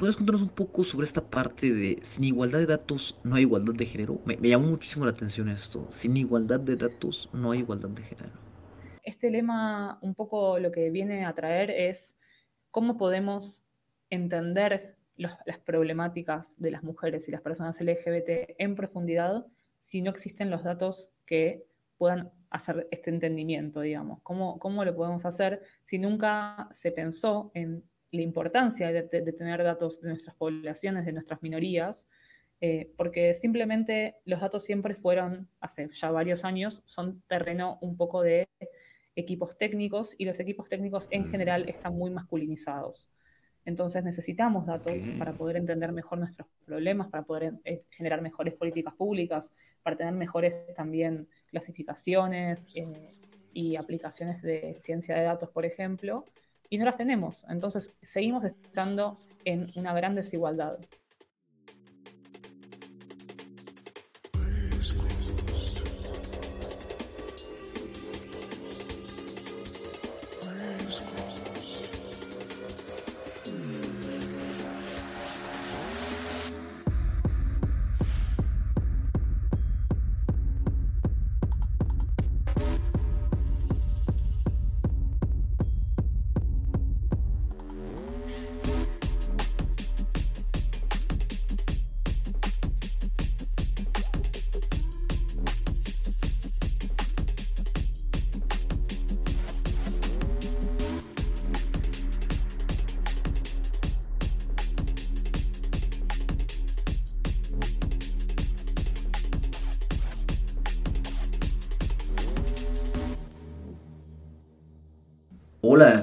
¿Puedes contarnos un poco sobre esta parte de sin igualdad de datos no hay igualdad de género? Me, me llamó muchísimo la atención esto. Sin igualdad de datos no hay igualdad de género. Este lema un poco lo que viene a traer es cómo podemos entender las problemáticas de las mujeres y las personas LGBT en profundidad si no existen los datos que puedan hacer este entendimiento, digamos. ¿Cómo, cómo lo podemos hacer si nunca se pensó en la importancia de, tener datos de nuestras poblaciones, de nuestras minorías? Eh, porque simplemente los datos siempre fueron, hace ya varios años, son terreno un poco de equipos técnicos y los equipos técnicos en general están muy masculinizados. Entonces necesitamos datos para poder entender mejor nuestros problemas, para poder eh, generar mejores políticas públicas, para tener mejores también clasificaciones eh, y aplicaciones de ciencia de datos, por ejemplo, y no las tenemos. Entonces seguimos estando en una gran desigualdad.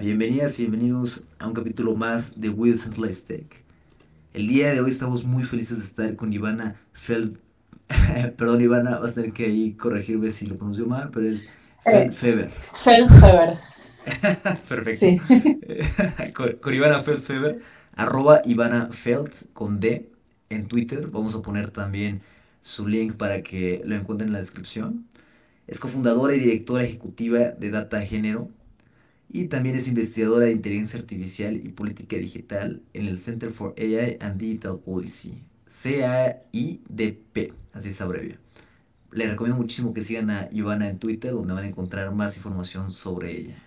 Bienvenidas y bienvenidos a un capítulo más de Wheels and Let's Tech. El día de hoy estamos muy felices de estar con Ivana Feld. Perdón, Ivana, vas a tener que ahí corregirme si lo pronuncio mal, pero es Feldfeber. Feldfeber. Perfecto. Sí. con, Ivana Feldfeber, arroba Ivana Feld con D en Twitter. Vamos a poner también su link para que lo encuentren en la descripción. Es cofundadora y directora ejecutiva de Data Género y también es investigadora de inteligencia artificial y política digital en el Center for AI and Digital Policy, CAIDP, así se abrevia. Le recomiendo muchísimo que sigan a Ivana en Twitter, donde van a encontrar más información sobre ella.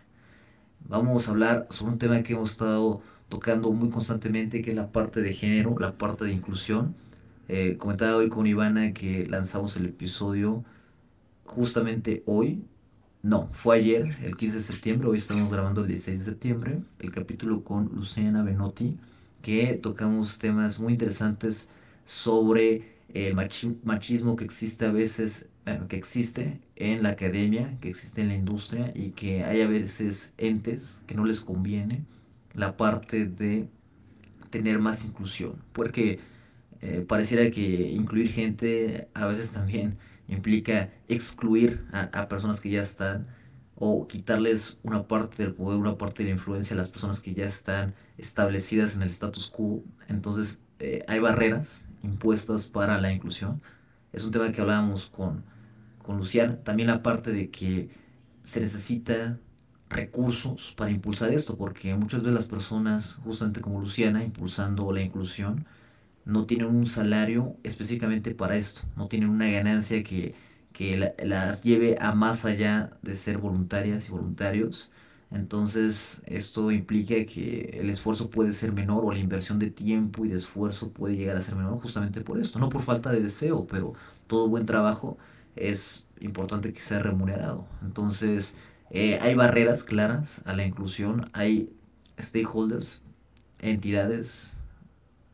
Vamos a hablar sobre un tema que hemos estado tocando muy constantemente, que es la parte de género, la parte de inclusión. Eh, comentaba hoy con Ivana que lanzamos el episodio justamente hoy, no, fue ayer, el 15 de septiembre, hoy estamos grabando el 16 de septiembre, el capítulo con Luciana Benotti, que tocamos temas muy interesantes sobre el machismo que existe a veces, que existe en la academia, que existe en la industria y que hay a veces entes que no les conviene la parte de tener más inclusión, porque eh, pareciera que incluir gente a veces también implica excluir a, personas que ya están o quitarles una parte del poder, una parte de la influencia a las personas que ya están establecidas en el status quo. Entonces eh, hay barreras impuestas para la inclusión. Es un tema que hablábamos con, con Luciana. También la parte de que se necesita recursos para impulsar esto, porque muchas veces las personas, justamente como Luciana, impulsando la inclusión, no tienen un salario específicamente para esto, no tienen una ganancia que, las lleve a más allá de ser voluntarias y voluntarios. Entonces esto implica que el esfuerzo puede ser menor o la inversión de tiempo y de esfuerzo puede llegar a ser menor justamente por esto, no por falta de deseo, pero todo buen trabajo es importante que sea remunerado. Entonces eh, hay barreras claras a la inclusión, hay stakeholders, entidades,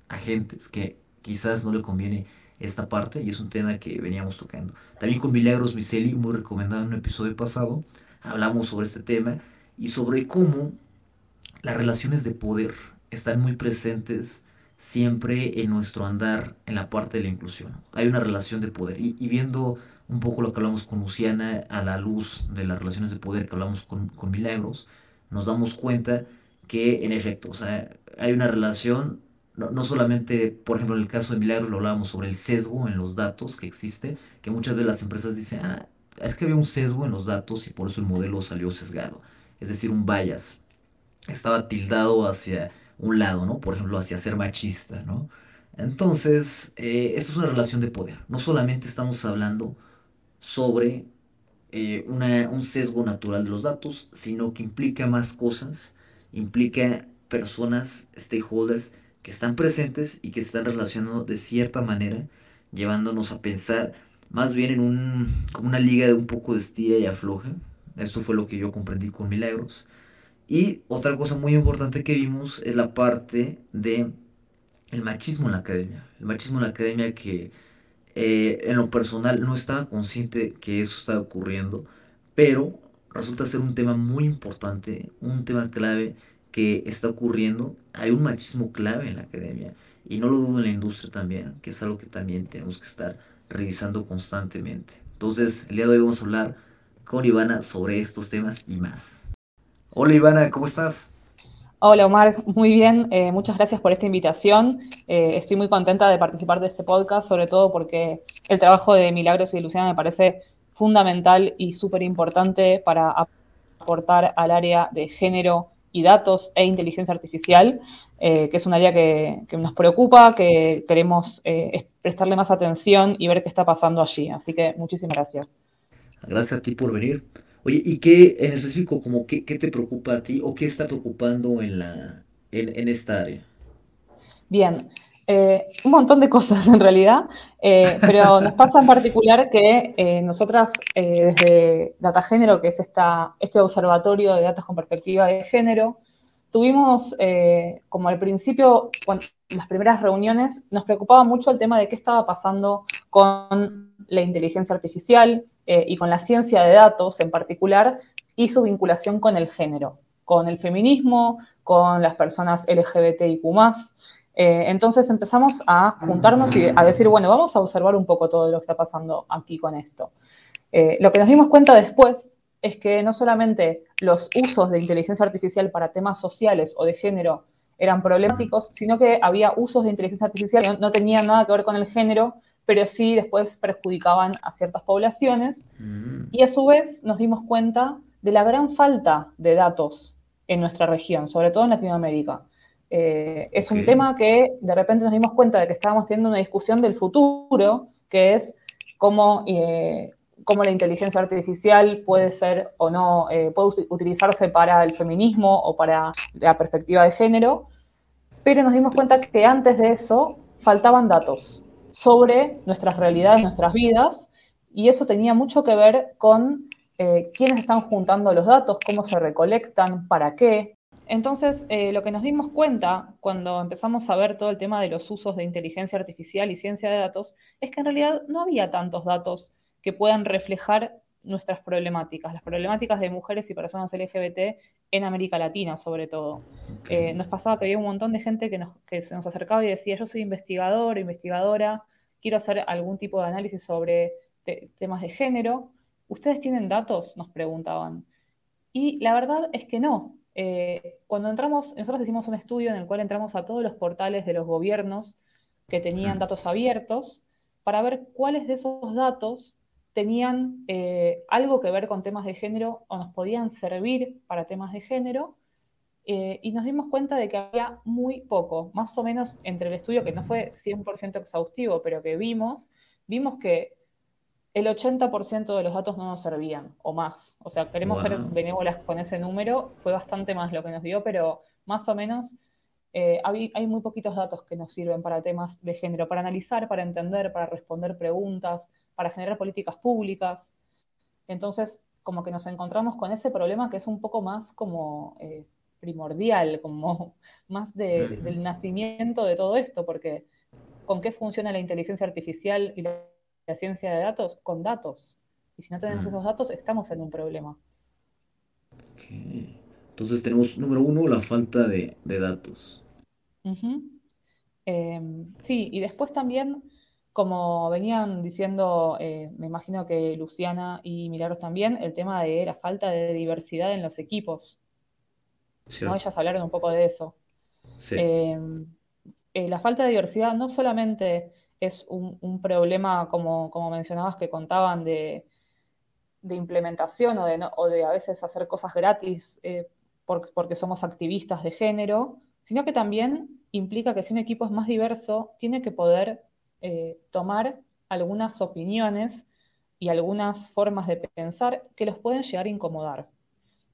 agentes que quizás no le conviene esta parte y es un tema que veníamos tocando. También con Milagros Viceli, muy recomendado en un episodio pasado, hablamos sobre este tema y sobre cómo las relaciones de poder están muy presentes siempre en nuestro andar en la parte de la inclusión. Hay una relación de poder y, viendo un poco lo que hablamos con Luciana a la luz de las relaciones de poder que hablamos con, con Milagros, nos damos cuenta que en efecto, o sea, hay una relación no, solamente, por ejemplo, en el caso de Milagro lo hablábamos sobre el sesgo en los datos que existe, que muchas veces las empresas dicen, ah, es que había un sesgo en los datos y por eso el modelo salió sesgado. Es decir, un bias. Estaba tildado hacia un lado, ¿no? Por ejemplo, hacia ser machista, ¿no? Entonces, eh, esto es una relación de poder. No solamente estamos hablando sobre eh, un sesgo natural de los datos, sino que implica más cosas, implica personas, stakeholders, que están presentes y que están relacionando de cierta manera, llevándonos a pensar más bien en un, como una liga de un poco de estira y afloje. Esto fue lo que yo comprendí con Milagros. Y otra cosa muy importante que vimos es la parte de el machismo en la academia. El machismo en la academia que eh, en lo personal no estaba consciente que eso estaba ocurriendo, pero resulta ser un tema muy importante, un tema clave que está ocurriendo. Hay un machismo clave en la academia y no lo dudo en la industria también, que es algo que también tenemos que estar revisando constantemente. Entonces, el día de hoy vamos a hablar con Ivana sobre estos temas y más. Hola Ivana, ¿cómo estás? Hola Omar, muy bien, eh, muchas gracias por esta invitación. Eh, estoy muy contenta de participar de este podcast, sobre todo porque el trabajo de Milagros y de Luciana me parece fundamental y súper importante para aportar al área de género y datos e inteligencia artificial, eh, que es un área que, nos preocupa, que queremos prestarle más atención y ver qué está pasando allí. Así que muchísimas gracias. Gracias a ti por venir. Oye, ¿y qué en específico, como qué, qué te preocupa a ti o qué está preocupando en, la, en, esta área? Bien, eh, un montón de cosas en realidad, eh, pero nos pasa en particular que eh, nosotras desde Data Género, que es esta, este observatorio de datos con perspectiva de género, tuvimos como al principio, cuando, las primeras reuniones, nos preocupaba mucho el tema de qué estaba pasando con la inteligencia artificial, y con la ciencia de datos en particular y su vinculación con el género, con el feminismo, con las personas LGBTIQ. Eh, entonces empezamos a juntarnos y a decir, bueno, vamos a observar un poco todo lo que está pasando aquí con esto. Eh, lo que nos dimos cuenta después es que no solamente los usos de inteligencia artificial para temas sociales o de género eran problemáticos, sino que había usos de inteligencia artificial que no tenían nada que ver con el género, pero sí después perjudicaban a ciertas poblaciones. Mm. Y a su vez nos dimos cuenta de la gran falta de datos en nuestra región, sobre todo en Latinoamérica. Eh, es un tema que de repente nos dimos cuenta de que estábamos teniendo una discusión del futuro, que es cómo, eh, cómo la inteligencia artificial puede ser o no, eh, puede utilizarse para el feminismo o para la perspectiva de género, pero nos dimos cuenta que antes de eso faltaban datos sobre nuestras realidades, nuestras vidas, y eso tenía mucho que ver con eh, quiénes están juntando los datos, cómo se recolectan, para qué. Entonces, eh, lo que nos dimos cuenta cuando empezamos a ver todo el tema de los usos de inteligencia artificial y ciencia de datos, es que en realidad no había tantos datos que puedan reflejar nuestras problemáticas, las problemáticas de mujeres y personas LGBT en América Latina, sobre todo. Eh, nos pasaba que había un montón de gente que, nos, que se nos acercaba y decía, yo soy investigador, investigadora, quiero hacer algún tipo de análisis sobre temas de género. ¿Ustedes tienen datos? Nos preguntaban. Y la verdad es que no. Eh, cuando entramos, nosotros hicimos un estudio en el cual entramos a todos los portales de los gobiernos que tenían datos abiertos para ver cuáles de esos datos tenían eh, algo que ver con temas de género o nos podían servir para temas de género. Eh, y nos dimos cuenta de que había muy poco, más o menos entre el estudio, que no fue 100% exhaustivo, pero que vimos, vimos que el 80% de los datos no nos servían, o más. O sea, queremos ser benévolas con ese número, fue bastante más lo que nos dio, pero más o menos eh, hay, hay, muy poquitos datos que nos sirven para temas de género, para analizar, para entender, para responder preguntas, para generar políticas públicas. Entonces, como que nos encontramos con ese problema que es un poco más como eh, primordial, como más del nacimiento de todo esto, porque ¿con qué funciona la inteligencia artificial y la, ciencia de datos? Con datos. Y si no tenemos esos datos, estamos en un problema. Entonces tenemos, número uno, la falta de, datos. Em, sí, y después también como venían diciendo, eh, me imagino que Luciana y Milagros también, el tema de la falta de diversidad en los equipos. Ellas hablaron un poco de eso. Em, eh, la falta de diversidad no solamente es un, problema, como, como, mencionabas, que contaban de, implementación o de, o de, a veces hacer cosas gratis eh, porque somos activistas de género, sino que también implica que si un equipo es más diverso, tiene que poder eh, tomar algunas opiniones y algunas formas de pensar que los pueden llegar a incomodar.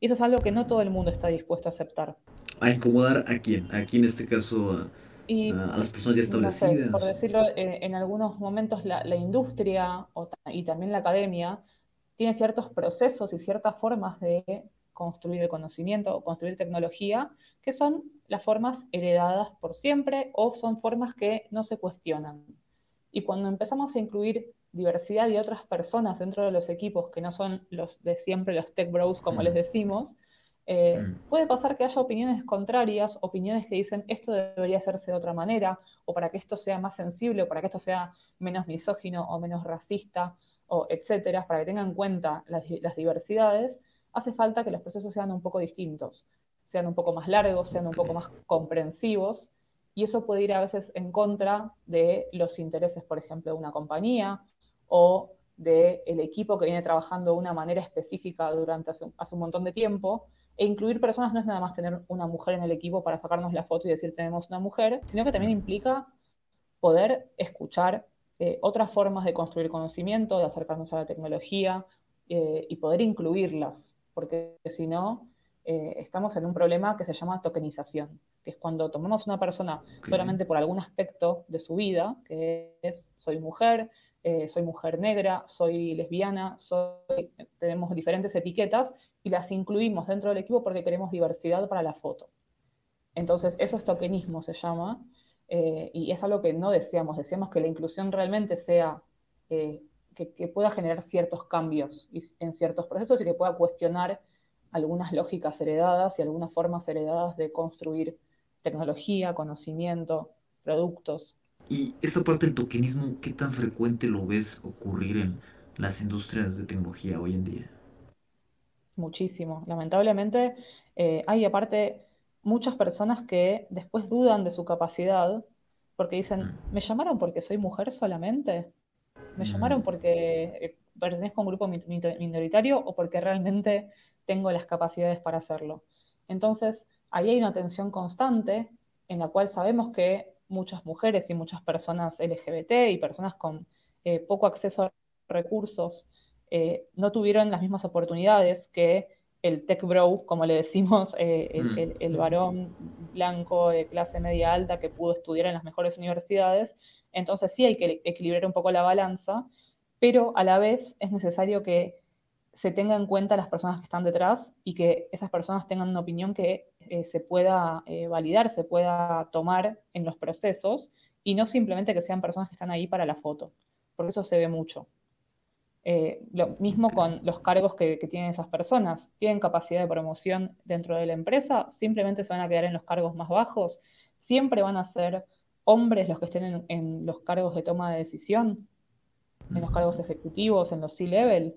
Y eso es algo que no todo el mundo está dispuesto a aceptar. ¿A incomodar a quién? Aquí en este caso las personas ya establecidas. por decirlo, eh, en algunos momentos la, industria y también la academia tiene ciertos procesos y ciertas formas de construir el conocimiento o construir tecnología que son las formas heredadas por siempre o son formas que no se cuestionan. Y cuando empezamos a incluir diversidad de otras personas dentro de los equipos que no son los de siempre, los tech bros, como les decimos, eh, mm. puede pasar que haya opiniones contrarias, opiniones que dicen esto debería hacerse de otra manera, o para que esto sea más sensible, o para que esto sea menos misógino o menos racista, o etcétera, para que tengan en cuenta las, las diversidades, hace falta que los procesos sean un poco distintos, sean un poco más largos, sean un poco más comprensivos, y eso puede ir a veces en contra de los intereses, por ejemplo, de una compañía o del equipo que viene trabajando de una manera específica durante hace, un montón de tiempo. E incluir personas no es nada más tener una mujer en el equipo para sacarnos la foto y decir tenemos una mujer, sino que también implica poder escuchar eh, otras formas de construir conocimiento, de acercarnos a la tecnología eh, y poder incluirlas, porque si no, eh, estamos en un problema que se llama tokenización, que es cuando tomamos una persona solamente por algún aspecto de su vida, que es soy mujer, eh, soy mujer negra, soy lesbiana, soy, tenemos diferentes etiquetas y las incluimos dentro del equipo porque queremos diversidad para la foto. Entonces, eso es tokenismo, se llama, eh, y es algo que no deseamos. Deseamos que la inclusión realmente sea, eh, que, pueda generar ciertos cambios en ciertos procesos y que pueda cuestionar algunas lógicas heredadas y algunas formas heredadas de construir tecnología, conocimiento, productos. Y esa parte del tokenismo, ¿qué tan frecuente lo ves ocurrir en las industrias de tecnología hoy en día? Muchísimo. Lamentablemente, eh, hay aparte muchas personas que después dudan de su capacidad porque dicen, mm. ¿me llamaron porque soy mujer solamente? ¿Me llamaron mm. porque eh, pertenezco a un grupo minoritario o porque realmente tengo las capacidades para hacerlo? Entonces, ahí hay una tensión constante en la cual sabemos que muchas mujeres y muchas personas LGBT y personas con eh, poco acceso a recursos eh, no tuvieron las mismas oportunidades que el tech bro, como le decimos, eh, mm. el, varón blanco de clase media alta que pudo estudiar en las mejores universidades. Entonces sí hay que equilibrar un poco la balanza, pero a la vez es necesario que se tenga en cuenta las personas que están detrás y que esas personas tengan una opinión que eh, se pueda eh, validar, se pueda tomar en los procesos y no simplemente que sean personas que están ahí para la foto, porque eso se ve mucho. Eh, lo mismo con los cargos que, tienen esas personas. ¿Tienen capacidad de promoción dentro de la empresa? ¿Simplemente se van a quedar en los cargos más bajos? ¿Siempre van a ser hombres los que estén en los cargos de toma de decisión? ¿En los cargos ejecutivos, en los C-level?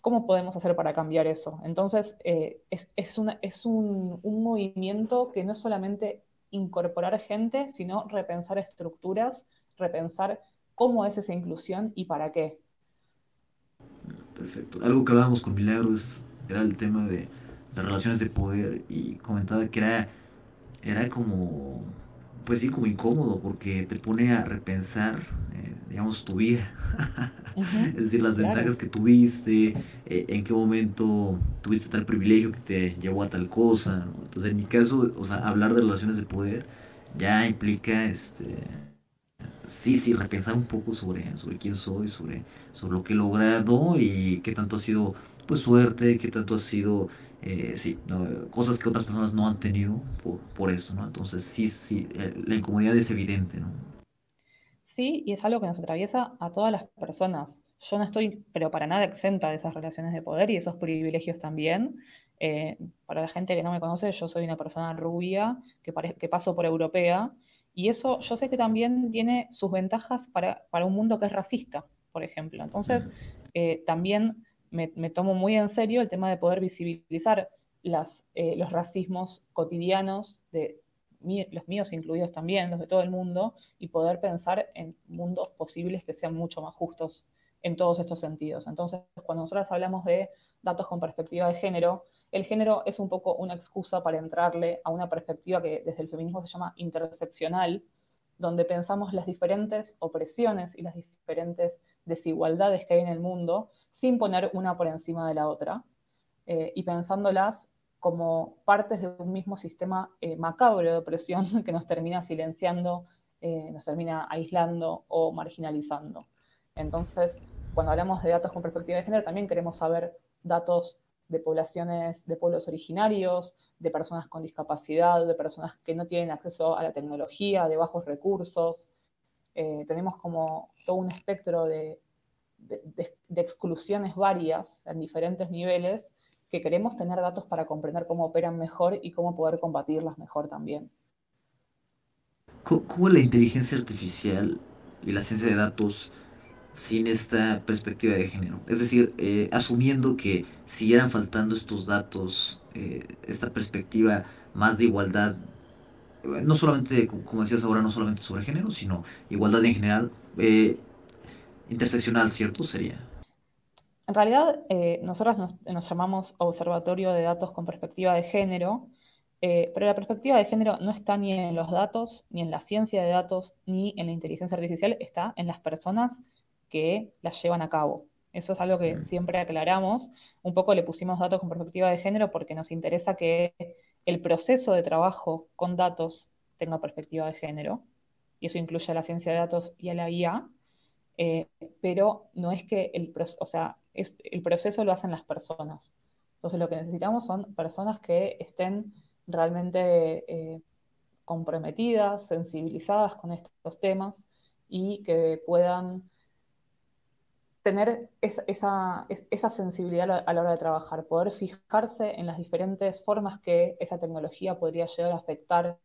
¿Cómo podemos hacer para cambiar eso? Entonces, eh, es, es, un, movimiento que no es solamente incorporar gente, sino repensar estructuras, repensar cómo es esa inclusión y para qué. Perfecto. Algo que hablábamos con Milagros era el tema de las relaciones de poder y comentaba que era, era como, pues sí, como incómodo porque te pone a repensar, eh, digamos, tu vida. es decir, las ventajas que tuviste, eh, en qué momento tuviste tal privilegio que te llevó a tal cosa. Entonces, en mi caso, o sea, hablar de relaciones de poder ya implica, este, sí, sí, repensar un poco sobre, sobre quién soy, sobre, sobre lo que he logrado y qué tanto ha sido, pues, suerte, qué tanto ha sido, eh, sí, cosas que otras personas no han tenido por, por eso, ¿no? Entonces, sí, sí, la incomodidad es evidente, ¿no? Sí, y es algo que nos atraviesa a todas las personas. Yo no estoy, pero para nada exenta de esas relaciones de poder y esos privilegios también. Eh, para la gente que no me conoce, yo soy una persona rubia que, que paso por europea y eso yo sé que también tiene sus ventajas para, un mundo que es racista, por ejemplo. Entonces, eh, también me, tomo muy en serio el tema de poder visibilizar las, eh, los racismos cotidianos de los míos incluidos también, los de todo el mundo, y poder pensar en mundos posibles que sean mucho más justos en todos estos sentidos. Entonces, cuando nosotros hablamos de datos con perspectiva de género, el género es un poco una excusa para entrarle a una perspectiva que desde el feminismo se llama interseccional, donde pensamos las diferentes opresiones y las diferentes desigualdades que hay en el mundo sin poner una por encima de la otra eh, y pensándolas como partes de un mismo sistema eh, macabro de opresión que nos termina silenciando, eh, nos termina aislando o marginalizando. Entonces, cuando hablamos de datos con perspectiva de género, también queremos saber datos de poblaciones, de pueblos originarios, de personas con discapacidad, de personas que no tienen acceso a la tecnología, de bajos recursos. Eh, tenemos como todo un espectro de, exclusiones varias en diferentes niveles que queremos tener datos para comprender cómo operan mejor y cómo poder combatirlas mejor también. ¿Cómo la inteligencia artificial y la ciencia de datos sin esta perspectiva de género. Es decir, eh, asumiendo que siguieran faltando estos datos, eh, esta perspectiva más de igualdad, no solamente, como decías ahora, no solamente sobre género, sino igualdad en general, interseccional, ¿cierto? Sería. En realidad, nosotros nos, nos, llamamos Observatorio de Datos con Perspectiva de Género, pero la perspectiva de género no está ni en los datos, ni en la ciencia de datos, ni en la inteligencia artificial, está en las personas que las llevan a cabo. Eso es algo que siempre aclaramos. Un poco le pusimos datos con perspectiva de género porque nos interesa que el proceso de trabajo con datos tenga perspectiva de género, y eso incluye a la ciencia de datos y a la IA, eh, pero no es que el, o sea, el proceso lo hacen las personas. Entonces lo que necesitamos son personas que estén realmente eh, comprometidas, sensibilizadas con estos temas y que puedan tener esa, esa, sensibilidad a la hora de trabajar, poder fijarse en las diferentes formas que esa tecnología podría llegar a afectar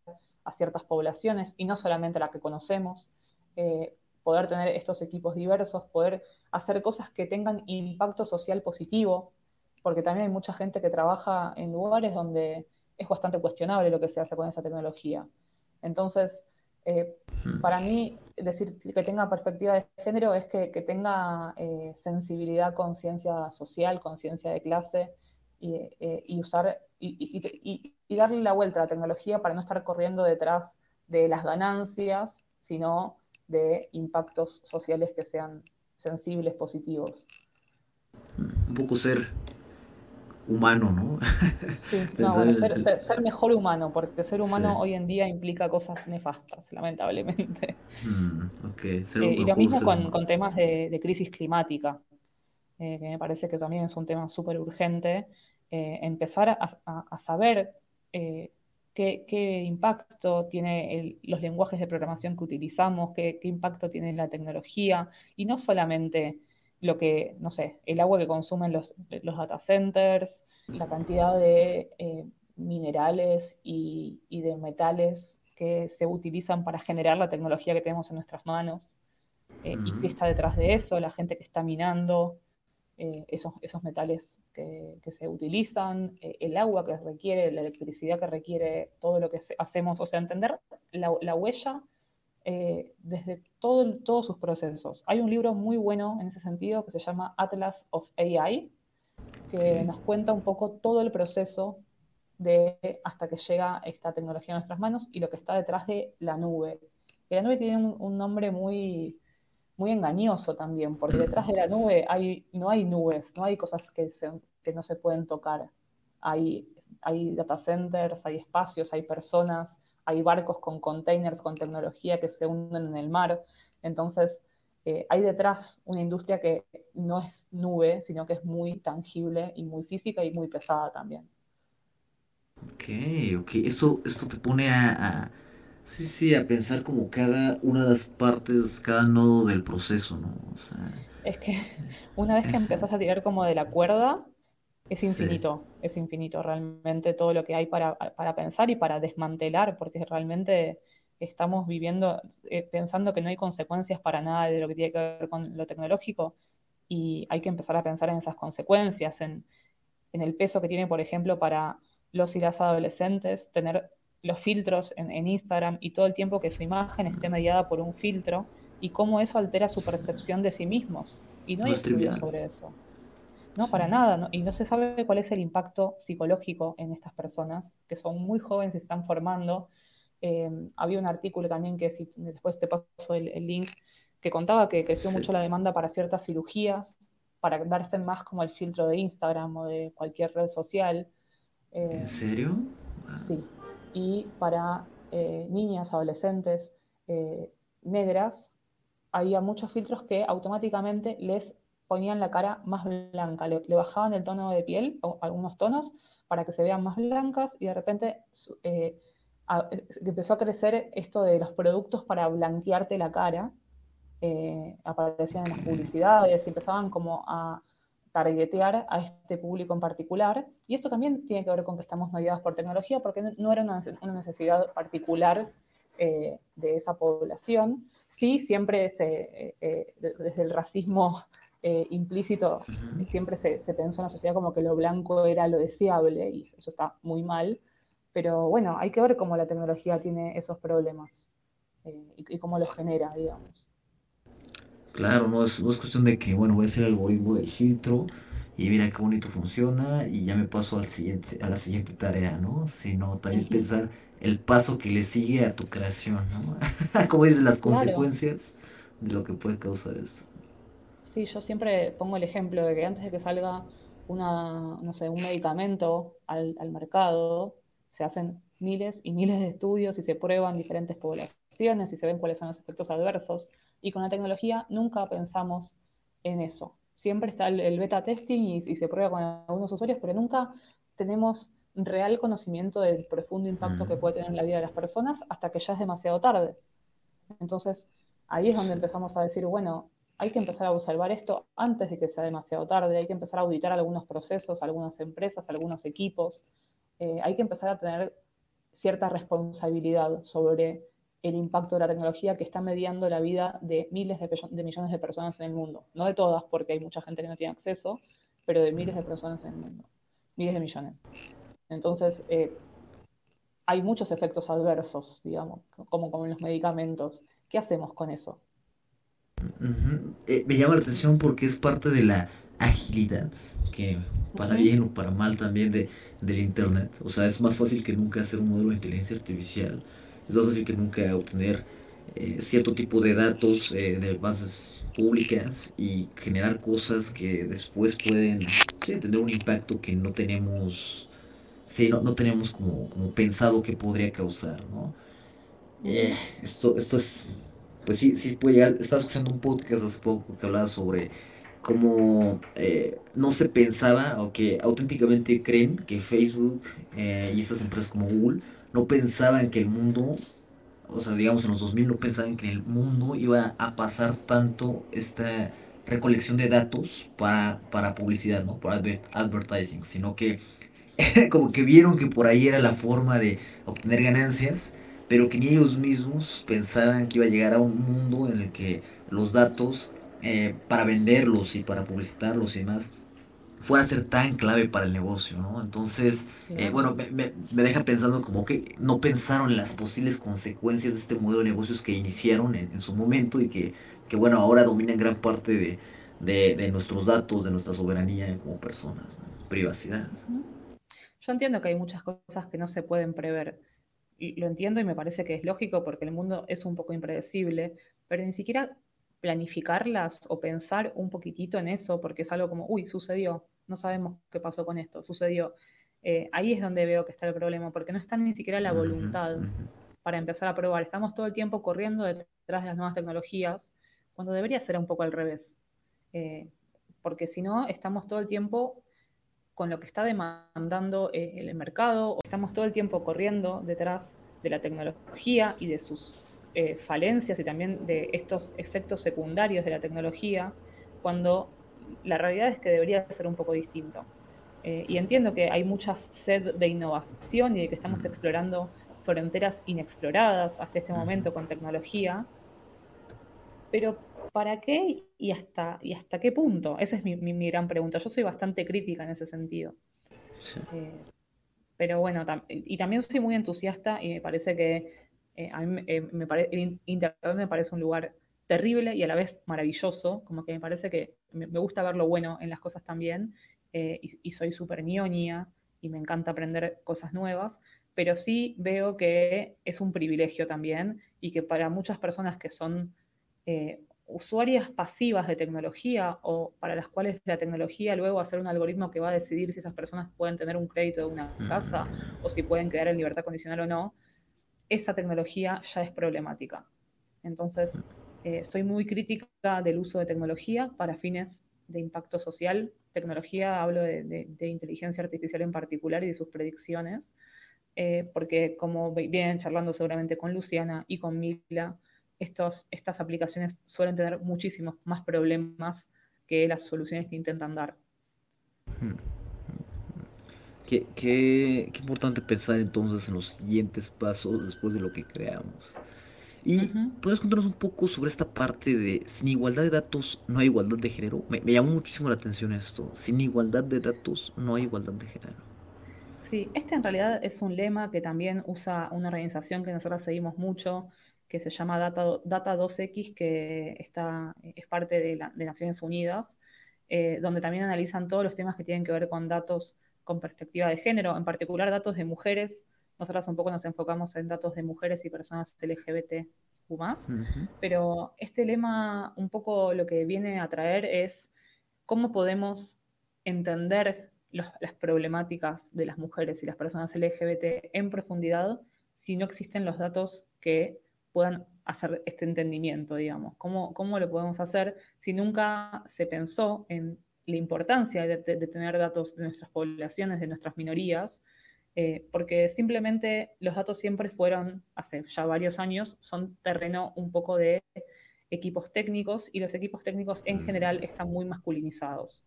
a ciertas poblaciones y no solamente a la que conocemos, eh, poder tener estos equipos diversos, poder hacer cosas que tengan impacto social positivo, porque también hay mucha gente que trabaja en lugares donde es bastante cuestionable lo que se hace con esa tecnología. Entonces, eh, hmm. para mí, decir que tenga perspectiva de género es que, tenga eh, sensibilidad, conciencia social, conciencia de clase y, eh, usar y, darle la vuelta a la tecnología para no estar corriendo detrás de las ganancias, sino de impactos sociales que sean sensibles, positivos. Un poco ser humano, ¿no? Sí, no, bueno, ser, mejor humano, porque ser humano hoy en día implica cosas nefastas, lamentablemente. Mm, okay. Eh, y lo mismo con, temas de, crisis climática, eh, que me parece que también es un tema súper urgente. Eh, empezar a, saber qué, impacto tiene los lenguajes de programación que utilizamos, qué, qué impacto tiene la tecnología, y no solamente lo que, no sé, el agua que consumen los, los data centers, la cantidad de eh, minerales y, de metales que se utilizan para generar la tecnología que tenemos en nuestras manos, eh, y qué está detrás de eso, la gente que está minando eh, esos, esos metales que, se utilizan, el agua que requiere, la electricidad que requiere, todo lo que hacemos, o sea, entender la, la huella eh, desde todo, todos sus procesos. Hay un libro muy bueno en ese sentido que se llama Atlas of AI, que nos cuenta un poco todo el proceso de hasta que llega esta tecnología a nuestras manos y lo que está detrás de la nube. la nube tiene un, nombre muy, muy engañoso también, porque detrás de la nube hay, no hay nubes, no hay cosas que, que no se pueden tocar. Hay, hay data centers, hay espacios, hay personas, hay barcos con containers, con tecnología que se hunden en el mar. Entonces, eh, hay detrás una industria que no es nube, sino que es muy tangible y muy física y muy pesada también. Ok, ok. Eso, esto te pone a, sí, sí, a pensar como cada una de las partes, cada nodo del proceso, ¿no? es que una vez que empezás a tirar como de la cuerda, es infinito, es infinito realmente todo lo que hay para, pensar y para desmantelar, porque realmente estamos viviendo, eh, pensando que no hay consecuencias para nada de lo que tiene que ver con lo tecnológico y hay que empezar a pensar en esas consecuencias, en, el peso que tiene, por ejemplo, para los y las adolescentes, tener los filtros en, Instagram y todo el tiempo que su imagen esté mediada por un filtro y cómo eso altera su percepción de sí mismos. Y no hay estudios sobre eso. No, para nada. Y no se sabe cuál es el impacto psicológico en estas personas, que son muy jóvenes y se están formando. Eh, había un artículo también que si después te paso el, link, que contaba que creció mucho la demanda para ciertas cirugías, para darse más como el filtro de Instagram o de cualquier red social. ¿En eh, serio? Sí. Y para eh, niñas, adolescentes negras, había muchos filtros que automáticamente les ponían la cara más blanca, le, bajaban el tono de piel, o algunos tonos, para que se vean más blancas y de repente eh, empezó a crecer esto de los productos para blanquearte la cara, eh, aparecían en las publicidades y empezaban como a targetear a este público en particular. Y esto también tiene que ver con que estamos mediados por tecnología, porque no era una, necesidad particular eh, de esa población. Sí, siempre se, desde el racismo eh, implícito, siempre se, pensó en la sociedad como que lo blanco era lo deseable y eso está muy mal, pero bueno, hay que ver cómo la tecnología tiene esos problemas eh, y, cómo los genera, digamos. Claro, no es, cuestión de que, bueno, voy a hacer el algoritmo del filtro y mira qué bonito funciona y ya me paso al siguiente, a la siguiente tarea, ¿no? Sino también pensar el paso que le sigue a tu creación, ¿no? como dices, las consecuencias de lo que puede causar esto. Sí, yo siempre pongo el ejemplo de que antes de que salga una, no sé, un medicamento al, mercado, se hacen miles y miles de estudios y se prueban diferentes poblaciones y se ven cuáles son los efectos adversos. Y con la tecnología nunca pensamos en eso. Siempre está el, beta testing y, y, se prueba con algunos usuarios, pero nunca tenemos real conocimiento del profundo impacto que puede tener en la vida de las personas hasta que ya es demasiado tarde. Entonces, ahí es donde empezamos a decir, bueno, hay que empezar a observar esto antes de que sea demasiado tarde, hay que empezar a auditar algunos procesos, algunas empresas, algunos equipos, eh, hay que empezar a tener cierta responsabilidad sobre el impacto de la tecnología que está mediando la vida de miles de, millones de personas en el mundo. No de todas, porque hay mucha gente que no tiene acceso, pero de miles de personas en el mundo. Miles de millones. Entonces, eh, hay muchos efectos adversos, digamos, como, como en los medicamentos. ¿Qué hacemos con eso? Eh, me llama la atención porque es parte de la agilidad, que para bien o para mal también de, del Internet. O sea, es más fácil que nunca hacer un modelo de inteligencia artificial. Es más fácil que nunca obtener eh, cierto tipo de datos eh, de bases públicas y generar cosas que después pueden tener un impacto que no tenemos, sí, no, no tenemos como, como pensado que podría causar, ¿no? esto, esto es pues sí, sí puede llegar. Estaba escuchando un podcast hace poco que hablaba sobre cómo eh, no se pensaba o que auténticamente creen que Facebook eh, y estas empresas como Google no pensaban que el mundo, o sea, digamos en los 2000 no pensaban que el mundo iba a pasar tanto esta recolección de datos para, para publicidad, ¿no? Para advertising, sino que como que vieron que por ahí era la forma de obtener ganancias pero que ni ellos mismos pensaban que iba a llegar a un mundo en el que los datos eh, para venderlos y para publicitarlos y demás fuera a ser tan clave para el negocio, ¿no? Entonces, eh, bueno, me, deja pensando como que no pensaron en las posibles consecuencias de este modelo de negocios que iniciaron en, su momento y que, que, bueno, ahora dominan gran parte de, de, nuestros datos, de nuestra soberanía como personas, privacidad. Yo entiendo que hay muchas cosas que no se pueden prever lo entiendo y me parece que es lógico porque el mundo es un poco impredecible, pero ni siquiera planificarlas o pensar un poquitito en eso, porque es algo como, uy, sucedió, no sabemos qué pasó con esto, sucedió. Eh, ahí es donde veo que está el problema, porque no está ni siquiera la voluntad para empezar a probar. Estamos todo el tiempo corriendo detrás de las nuevas tecnologías, cuando debería ser un poco al revés. Eh, porque si no, estamos todo el tiempo con lo que está demandando eh, el mercado, estamos todo el tiempo corriendo detrás de la tecnología y de sus eh, falencias y también de estos efectos secundarios de la tecnología, cuando la realidad es que debería ser un poco distinto. Eh, y entiendo que hay mucha sed de innovación y de que estamos explorando fronteras inexploradas hasta este momento con tecnología, pero ¿para qué y hasta, y hasta qué punto? Esa es mi, gran pregunta. Yo soy bastante crítica en ese sentido. Eh, pero bueno, y también soy muy entusiasta y me parece que eh, a mí, eh, me Internet me parece un lugar terrible y a la vez maravilloso, como que me parece que me, gusta ver lo bueno en las cosas también, eh, y, soy súper ñoña y me encanta aprender cosas nuevas, pero sí veo que es un privilegio también y que para muchas personas que son usuarias pasivas de tecnología o para las cuales la tecnología luego va a ser un algoritmo que va a decidir si esas personas pueden tener un crédito de una casa o si pueden quedar en libertad condicional o no, esa tecnología ya es problemática. Entonces, eh, soy muy crítica del uso de tecnología para fines de impacto social. Tecnología, hablo de, inteligencia artificial en particular y de sus predicciones, eh, porque como vienen charlando seguramente con Luciana y con Mila, estos, estas aplicaciones suelen tener muchísimos más problemas que las soluciones que intentan dar. Qué, qué, qué, importante pensar entonces en los siguientes pasos después de lo que creamos. Y puedes contarnos un poco sobre esta parte de sin igualdad de datos no hay igualdad de género. Me, me, llamó muchísimo la atención esto. Sin igualdad de datos no hay igualdad de género. Sí, este en realidad es un lema que también usa una organización que nosotros seguimos mucho, que se llama Data, Data 2X, que está, es parte de, la, de Naciones Unidas, eh, donde también analizan todos los temas que tienen que ver con datos con perspectiva de género, en particular datos de mujeres. Nosotras un poco nos enfocamos en datos de mujeres y personas LGBT más, pero este lema un poco lo que viene a traer es cómo podemos entender las problemáticas de las mujeres y las personas LGBT en profundidad si no existen los datos que puedan hacer este entendimiento, digamos. ¿Cómo, cómo lo podemos hacer si nunca se pensó en la importancia de, tener datos de nuestras poblaciones, de nuestras minorías? Eh, porque simplemente los datos siempre fueron, hace ya varios años, son terreno un poco de equipos técnicos y los equipos técnicos en general están muy masculinizados.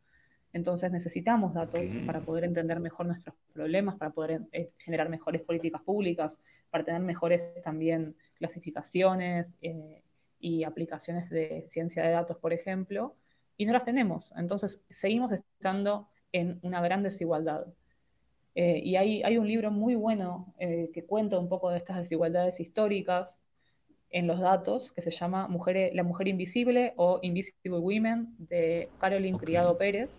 Entonces necesitamos datos para poder entender mejor nuestros problemas, para poder eh, generar mejores políticas públicas, para tener mejores también clasificaciones eh, y aplicaciones de ciencia de datos, por ejemplo, y no las tenemos. Entonces seguimos estando en una gran desigualdad. Eh, y hay, hay, un libro muy bueno que cuenta un poco de estas desigualdades históricas en los datos, que se llama La Mujer Invisible o Invisible Women, de Caroline Criado Pérez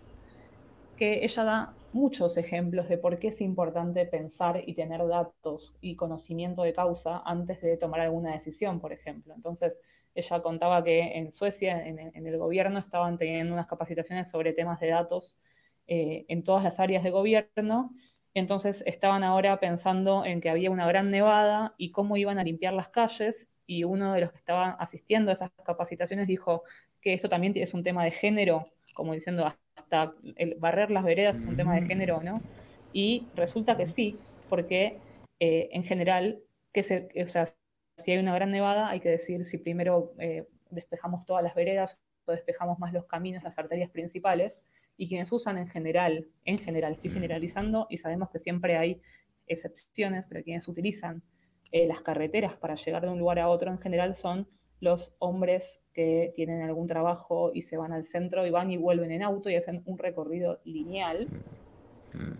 que ella da muchos ejemplos de por qué es importante pensar y tener datos y conocimiento de causa antes de tomar alguna decisión, por ejemplo. Entonces, ella contaba que en Suecia, en, el gobierno, estaban teniendo unas capacitaciones sobre temas de datos eh, en todas las áreas de gobierno. Entonces, estaban ahora pensando en que había una gran nevada y cómo iban a limpiar las calles. Y uno de los que estaban asistiendo a esas capacitaciones dijo que esto también es un tema de género, como diciendo, hasta el barrer las veredas es un tema de género, ¿no? Y resulta que sí, porque eh, en general, que se, o sea, si hay una gran nevada, hay que decir si primero eh, despejamos todas las veredas o despejamos más los caminos, las arterias principales, y quienes usan en general, en general, estoy generalizando y sabemos que siempre hay excepciones, pero quienes utilizan eh, las carreteras para llegar de un lugar a otro en general son los hombres que tienen algún trabajo y se van al centro y van y vuelven en auto y hacen un recorrido lineal,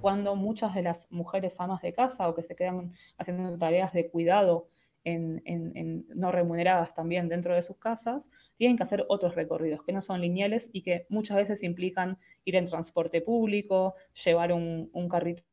cuando muchas de las mujeres amas de casa o que se quedan haciendo tareas de cuidado en, no remuneradas también dentro de sus casas, tienen que hacer otros recorridos que no son lineales y que muchas veces implican ir en transporte público, llevar un, carrito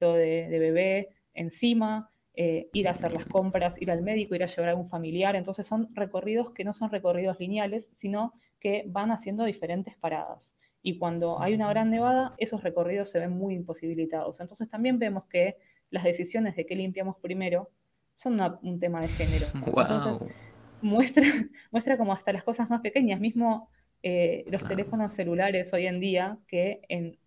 de, de bebé encima, eh, ir a hacer las compras, ir al médico, ir a llevar a un familiar. Entonces son recorridos que no son recorridos lineales, sino que van haciendo diferentes paradas. Y cuando hay una gran nevada, esos recorridos se ven muy imposibilitados. Entonces también vemos que las decisiones de qué limpiamos primero son un tema de género. Entonces muestra, muestra como hasta las cosas más pequeñas, mismo eh, los teléfonos celulares hoy en día, que en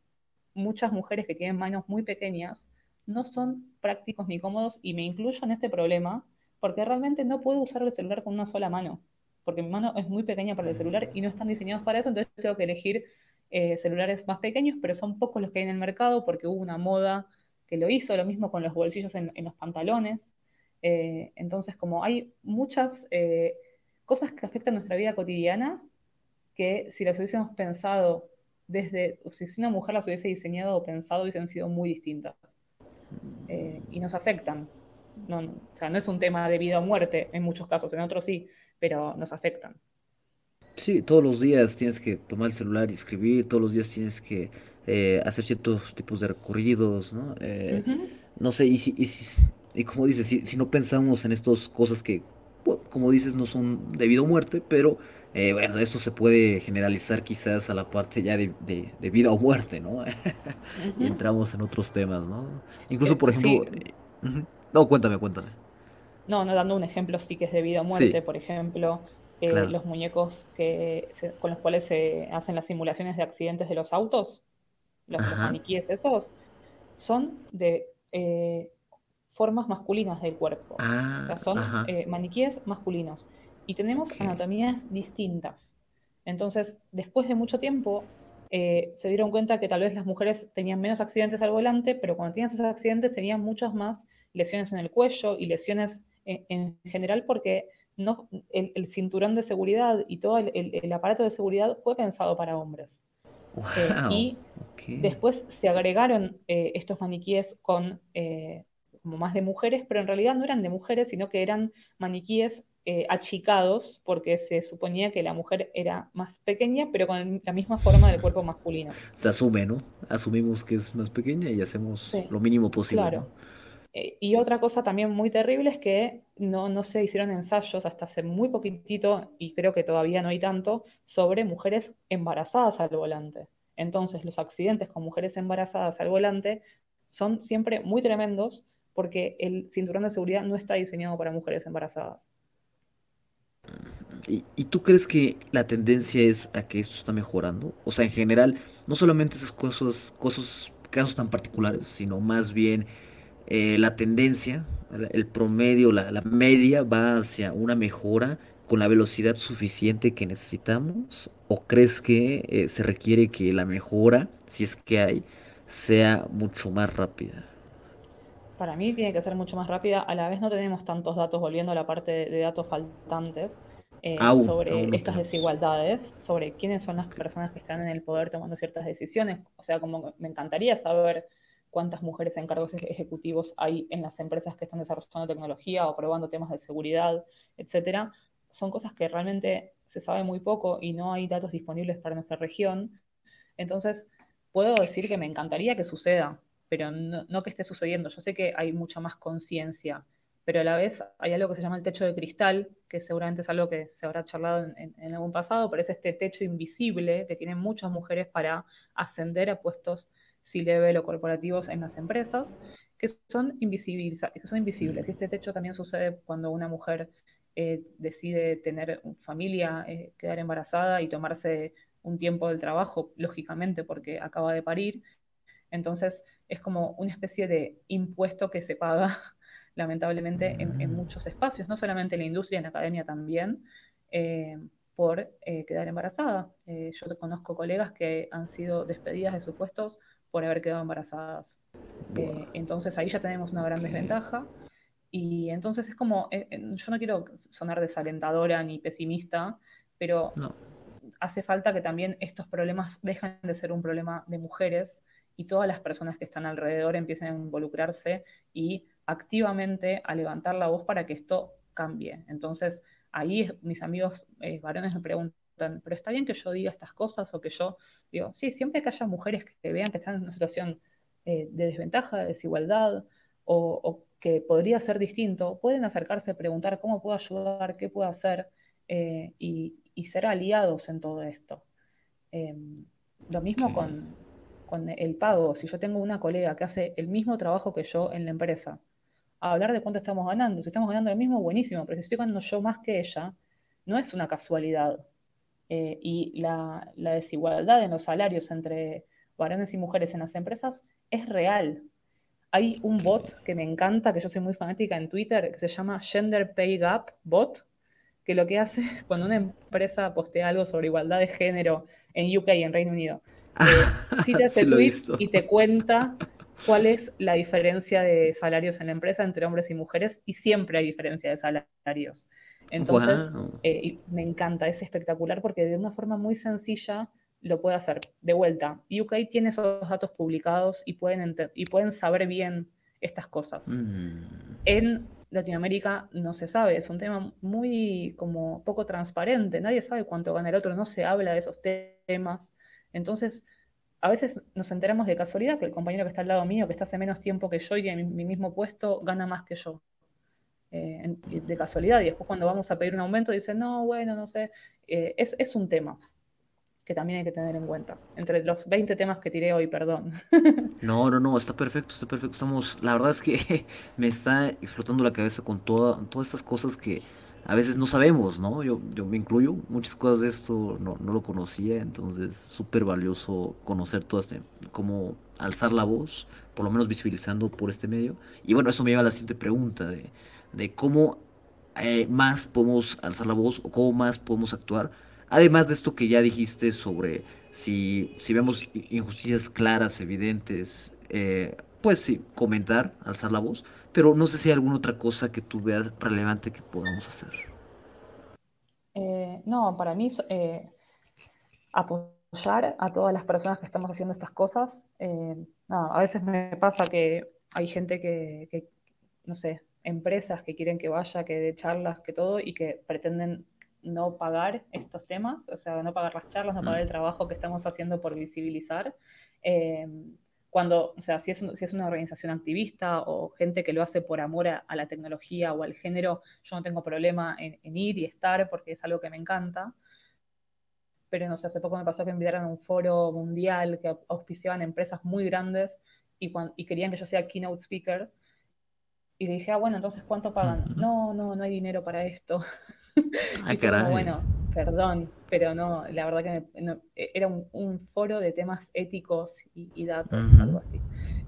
muchas mujeres que tienen manos muy pequeñas, no son prácticos ni cómodos y me incluyo en este problema porque realmente no puedo usar el celular con una sola mano, porque mi mano es muy pequeña para el celular y no están diseñados para eso, entonces tengo que elegir eh, celulares más pequeños, pero son pocos los que hay en el mercado porque hubo una moda que lo hizo, lo mismo con los bolsillos en, los pantalones. Eh, entonces, como hay muchas eh, cosas que afectan nuestra vida cotidiana, que si las hubiésemos pensado desde, o si una mujer las hubiese diseñado o pensado, hubiesen sido muy distintas. Eh, y nos afectan. No, o sea, no es un tema de vida o muerte en muchos casos, en otros sí, pero nos afectan. Sí, todos los días tienes que tomar el celular y escribir, todos los días tienes que eh, hacer ciertos tipos de recorridos, ¿no? Eh, no sé, y, si, y, si- y como dices, si, si no pensamos en estas cosas que, como dices, no son de vida o muerte, pero eh, bueno, esto se puede generalizar quizás a la parte ya de, de, de vida o muerte, ¿no? Y entramos en otros temas, ¿no? Incluso, Eh, por sí, ejemplo, eh. No, cuéntame, cuéntame. no, no dando un ejemplo sí que es de vida o muerte, Sí, por ejemplo, eh, claro. los muñecos que se- con los cuales se hacen las simulaciones de accidentes de los autos, los, maniquíes esos, son de eh, formas masculinas del cuerpo. O sea, Ah, son eh, maniquíes masculinos. Y tenemos Ok. anatomías distintas. Entonces, después de mucho tiempo, eh, se dieron cuenta que tal vez las mujeres tenían menos accidentes al volante, pero cuando tenían esos accidentes tenían muchas más lesiones en el cuello y lesiones en, en general porque no, el, el, cinturón de seguridad y todo el, el, el aparato de seguridad fue pensado para hombres. Eh, Wow. y Ok. después se agregaron eh, estos maniquíes con eh, como más de mujeres, pero en realidad no eran de mujeres, sino que eran maniquíes eh, achicados, porque se suponía que la mujer era más pequeña, pero con la misma forma del cuerpo masculino. Se asume, ¿no? Asumimos que es más pequeña y hacemos Sí, lo mínimo posible, ¿no? Eh, y otra cosa también muy terrible es que no, no se hicieron ensayos hasta hace muy poquitito, y creo que todavía no hay tanto, sobre mujeres embarazadas al volante. Entonces, los accidentes con mujeres embarazadas al volante son siempre muy tremendos porque el cinturón de seguridad no está diseñado para mujeres embarazadas. ¿Y, y tú crees que la tendencia es a que esto está mejorando? O sea, en general, no solamente esas cosas, cosas, casos tan particulares, sino más bien eh, la tendencia, el promedio, la, la media va hacia una mejora con la velocidad suficiente que necesitamos? ¿O crees que eh, se requiere que la mejora, si es que hay, sea mucho más rápida? Para mí tiene que ser mucho más rápida. A la vez no tenemos tantos datos, volviendo a la parte de, de datos faltantes, eh, sobre estas desigualdades, sobre quiénes son las personas que están en el poder tomando ciertas decisiones. O sea, como me encantaría saber cuántas mujeres en cargos ejecutivos hay en las empresas que están desarrollando tecnología o probando temas de seguridad, etcétera. Son cosas que realmente se sabe muy poco y no hay datos disponibles para nuestra región. Entonces, puedo decir que me encantaría que suceda, pero no, que esté sucediendo. Yo sé que hay mucha más conciencia, pero a la vez hay algo que se llama el techo de cristal, que seguramente es algo que se habrá charlado en, en, algún pasado, pero es este techo invisible que tienen muchas mujeres para ascender a puestos C-level o corporativos en las empresas, que son, que son invisibles. Y este techo también sucede cuando una mujer eh, decide tener familia, eh, quedar embarazada y tomarse un tiempo del trabajo, lógicamente porque acaba de parir. Entonces es como una especie de impuesto que se paga lamentablemente en, en muchos espacios, no solamente en la industria, en la academia también, eh, por eh, quedar embarazada. Eh, yo conozco colegas que han sido despedidas de sus puestos por haber quedado embarazadas. Eh, entonces ahí ya tenemos una gran desventaja y entonces es como, eh, yo no quiero sonar desalentadora ni pesimista, pero No. hace falta que también estos problemas dejen de ser un problema de mujeres y todas las personas que están alrededor empiecen a involucrarse y activamente a levantar la voz para que esto cambie. Entonces, ahí mis amigos eh, varones me preguntan, pero está bien que yo diga estas cosas o que yo digo, sí, siempre que haya mujeres que vean que están en una situación eh, de desventaja, de desigualdad, o, o, que podría ser distinto, pueden acercarse a preguntar cómo puedo ayudar, qué puedo hacer, eh, y, y, ser aliados en todo esto. Eh, lo mismo con, con, el pago. Si yo tengo una colega que hace el mismo trabajo que yo en la empresa, a hablar de cuánto estamos ganando. Si estamos ganando lo mismo, buenísimo, pero si estoy ganando yo más que ella, no es una casualidad. Eh, y la, la, desigualdad en los salarios entre varones y mujeres en las empresas es real. Hay un bot que me encanta, que yo soy muy fanática en Twitter, que se llama Gender Pay Gap Bot, que lo que hace cuando una empresa postea algo sobre igualdad de género en UK y en Reino Unido, eh, cita ese tweet y te cuenta cuál es la diferencia de salarios en la empresa entre hombres y mujeres, y siempre hay diferencia de salarios. Entonces, Wow. eh, me encanta, es espectacular porque de una forma muy sencilla lo puede hacer. De vuelta, UK tiene esos datos publicados y pueden, y pueden saber bien estas cosas. Mm. En Latinoamérica no se sabe, es un tema muy como poco transparente, nadie sabe cuánto gana el otro, no se habla de esos temas. Entonces, a veces nos enteramos de casualidad que el compañero que está al lado mío, que está hace menos tiempo que yo y en mi, mismo puesto, gana más que yo. Eh, de casualidad, y después cuando vamos a pedir un aumento dicen, no, bueno, no sé, eh, es, es un tema que también hay que tener en cuenta. Entre los 20 temas que tiré hoy, perdón. No, no, no, está perfecto, está perfecto. Estamos, la verdad es que me está explotando la cabeza con toda, todas estas cosas que a veces no sabemos, ¿no? Yo, yo me incluyo, muchas cosas de esto no, no lo conocía, entonces súper valioso conocer todo este, cómo alzar la voz, por lo menos visibilizando por este medio. Y bueno, eso me lleva a la siguiente pregunta de, de cómo eh, más podemos alzar la voz o cómo más podemos actuar Además de esto que ya dijiste sobre si, si vemos injusticias claras, evidentes, eh, pues sí, comentar, alzar la voz, pero no sé si hay alguna otra cosa que tú veas relevante que podamos hacer. Eh, no, para mí eh, apoyar a todas las personas que estamos haciendo estas cosas. a veces me pasa que hay gente que, que, no sé, empresas que quieren que vaya, que dé charlas, que todo, y que pretenden no pagar estos temas, o sea, no pagar las charlas, no pagar el mm. trabajo que estamos haciendo por visibilizar. Cuando, o sea, si es, si es, una organización activista o gente que lo hace por amor a, la tecnología o al género, yo no tengo problema en, ir y estar porque es algo que me encanta. Pero no sé, hace poco me pasó que invitaron a un foro mundial que auspiciaban empresas muy grandes y, y querían que yo sea keynote speaker. Y le dije, ah, bueno, entonces, ¿cuánto pagan? No, no, no hay dinero para esto. Ay, caray. bueno, perdón, pero no, la verdad que e, era un, foro de temas éticos y, datos, algo así.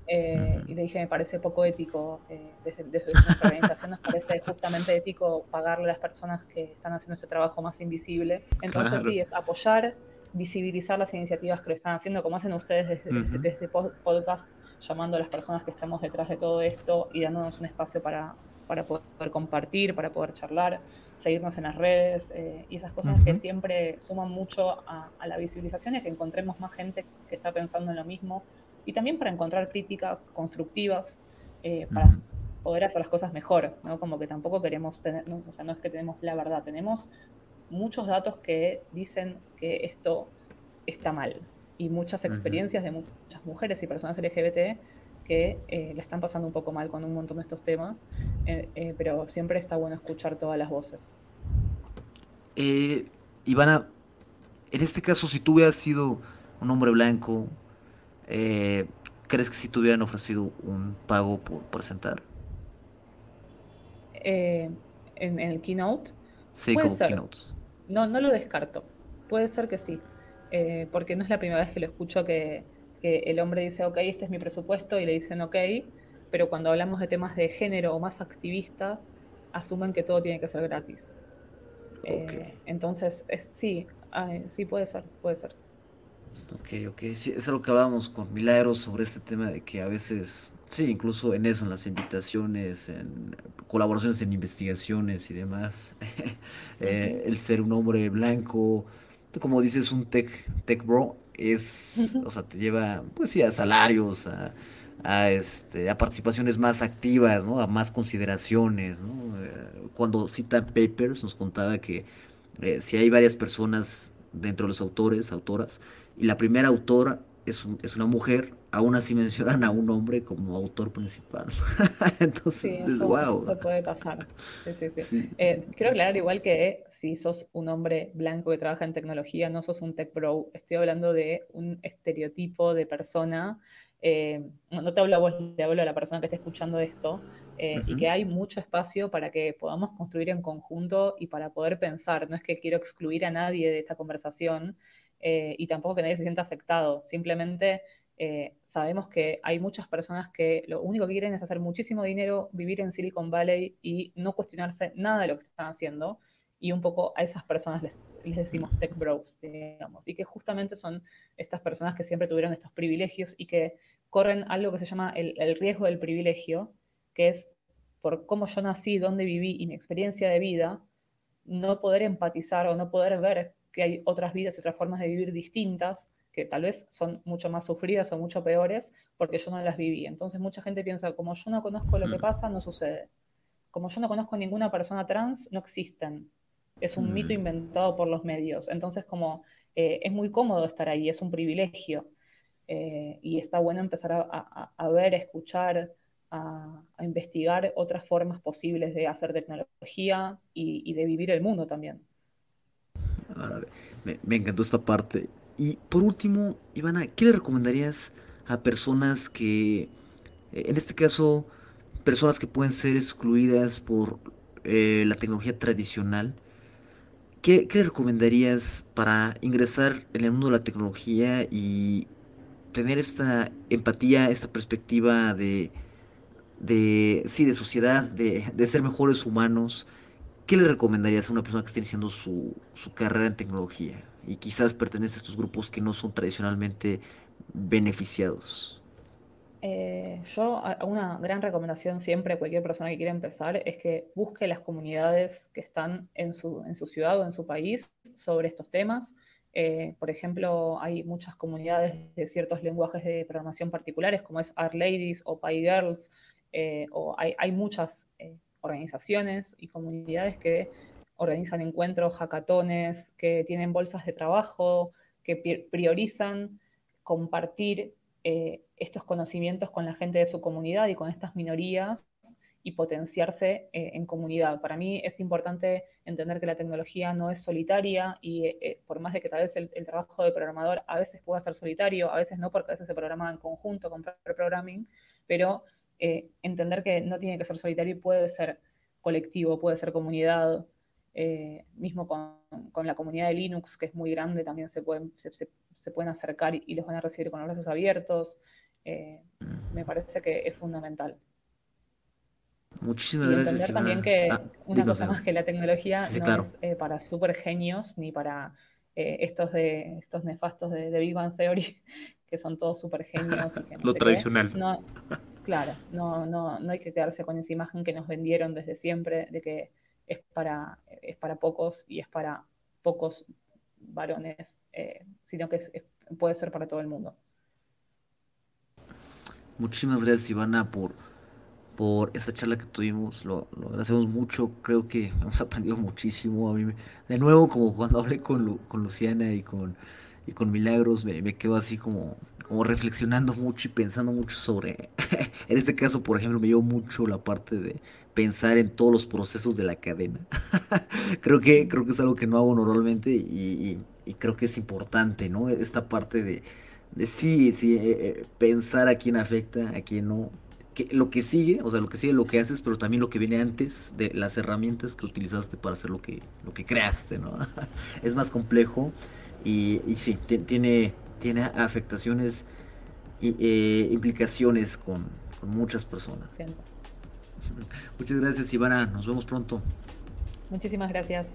Eh, y le dije, me parece poco ético, eh, desde, nuestra organización nos parece justamente ético pagarle a las personas que están haciendo ese trabajo más invisible. Entonces sí, es apoyar, visibilizar las iniciativas que lo están haciendo, como hacen ustedes desde, desde, podcast, llamando a las personas que estamos detrás de todo esto y dándonos un espacio para, para poder compartir, para poder charlar seguirnos en las redes eh, y esas cosas que siempre suman mucho a, la visibilización y que encontremos más gente que está pensando en lo mismo. Y también para encontrar críticas constructivas eh, para poder hacer las cosas mejor, ¿no? Como que tampoco queremos tener, o sea, no es que tenemos la verdad, tenemos muchos datos que dicen que esto está mal. Y muchas experiencias de muchas mujeres y personas LGBT que eh, la están pasando un poco mal con un montón de estos temas, eh, eh, pero siempre está bueno escuchar todas las voces. Ivana, en este caso, si tú hubieras sido un hombre blanco, ¿crees que si te hubieran ofrecido un pago por presentar? En, el keynote. Sí, como keynote. No, no lo descarto. Puede ser que sí. porque no es la primera vez que lo escucho que, que el hombre dice, ok, este es mi presupuesto, y le dicen, ok, pero cuando hablamos de temas de género o más activistas, asumen que todo tiene que ser gratis. Eh, entonces, sí, sí puede ser, puede ser. Ok, ok, sí, es algo que hablábamos con Milagros sobre este tema de que a veces, sí, incluso en eso, en las invitaciones, en colaboraciones en investigaciones y demás, eh, el ser un hombre blanco, como dices, un tech, tech bro, es, o sea, te lleva, pues sí, a salarios, a, a, este, a participaciones más activas, ¿no? A más consideraciones, ¿no? Eh, cuando cita Papers nos contaba que eh, si hay varias personas dentro de los autores, autoras, y la primera autora es, es una mujer, aún así mencionan a un hombre como autor principal. Entonces, sí, wow. puede pasar. Sí, sí, sí. Eh, quiero aclarar igual que si sos un hombre blanco que trabaja en tecnología, no sos un tech bro. Estoy hablando de un estereotipo de persona. Eh, no te hablo a vos, te hablo a la persona que está escuchando esto, eh, y que hay mucho espacio para que podamos construir en conjunto y para poder pensar. No es que quiero excluir a nadie de esta conversación y tampoco que nadie se sienta afectado. Simplemente eh, sabemos que hay muchas personas que lo único que quieren es hacer muchísimo dinero, vivir en Silicon Valley y no cuestionarse nada de lo que están haciendo. Y un poco a esas personas les, decimos tech bros, digamos, y que justamente son estas personas que siempre tuvieron estos privilegios y que corren algo que se llama el, el riesgo del privilegio, que es por cómo yo nací, dónde viví y mi experiencia de vida, no poder empatizar o no poder ver que hay otras vidas y otras formas de vivir distintas que tal vez son mucho más sufridas o mucho peores porque yo no las viví. Entonces mucha gente piensa, como yo no conozco lo que pasa, no sucede. como yo no conozco ninguna persona trans, no existen. Es un mito mm. inventado por los medios. Entonces, como eh, es muy cómodo estar ahí, es un privilegio. Eh, y está bueno empezar a, ver, a escuchar, a, investigar otras formas posibles de hacer tecnología y, de vivir el mundo también. me, me, encantó esta parte. Y por último, Ivana, ¿qué le recomendarías a personas que, eh, en este caso, personas que pueden ser excluidas por eh, la tecnología tradicional, ¿qué, le recomendarías para ingresar en el mundo de la tecnología y tener esta empatía, esta perspectiva de, de sí, de sociedad, de, de, ser mejores humanos? ¿Qué le recomendarías a una persona que esté iniciando su, su carrera en tecnología y quizás pertenece a estos grupos que no son tradicionalmente beneficiados? Eh, yo, una gran recomendación siempre a cualquier persona que quiera empezar es que busque las comunidades que están en su, en su ciudad o en su país sobre estos temas. Eh, por ejemplo, hay muchas comunidades de ciertos lenguajes de programación particulares, como es Art Ladies o PyGirls, eh, o hay, hay muchas organizaciones y comunidades que organizan encuentros, hackatones, que tienen bolsas de trabajo, que priorizan compartir eh, estos conocimientos con la gente de su comunidad y con estas minorías y potenciarse eh, en comunidad. Para mí es importante entender que la tecnología no es solitaria y eh, por más de que tal vez el, trabajo de programador a veces pueda ser solitario, a veces no, porque a veces se programa en conjunto con programming, pero entender que no tiene que ser solitario y puede ser colectivo, puede ser comunidad, mismo con, la comunidad de Linux, que es muy grande, también se pueden, se pueden acercar y los van a recibir con los brazos abiertos. Eh, me parece que es fundamental. Muchísimas y gracias. Entender también que ah, una cosa más que la tecnología no es eh, para super genios ni para eh, estos de estos nefastos de, Big Bang Theory que son todos super genios. Lo tradicional. claro, no, no, no hay que quedarse con esa imagen que nos vendieron desde siempre de que es para, es para pocos y es para pocos varones eh, sino que puede ser para todo el mundo. Muchísimas gracias Ivana por, por esta charla que tuvimos, lo, agradecemos mucho, creo que hemos aprendido muchísimo. A mí de nuevo, como cuando hablé con, con Luciana y con, y con Milagros, me, me quedo así como, como reflexionando mucho y pensando mucho sobre, en este caso, por ejemplo, me llevó mucho la parte de pensar en todos los procesos de la cadena. creo, que, creo que es algo que no hago normalmente y, y creo que es importante, ¿no? Esta parte de, de sí, sí, eh, eh, pensar a quién afecta, a quién no. Que, lo que sigue, o sea, lo que sigue lo que haces, pero también lo que viene antes de las herramientas que utilizaste para hacer lo que, lo que creaste, ¿no? es más complejo y, y sí, tiene, tiene afectaciones y eh, implicaciones con, con muchas personas. Muchas gracias, Ivana. Nos vemos pronto. Muchísimas gracias.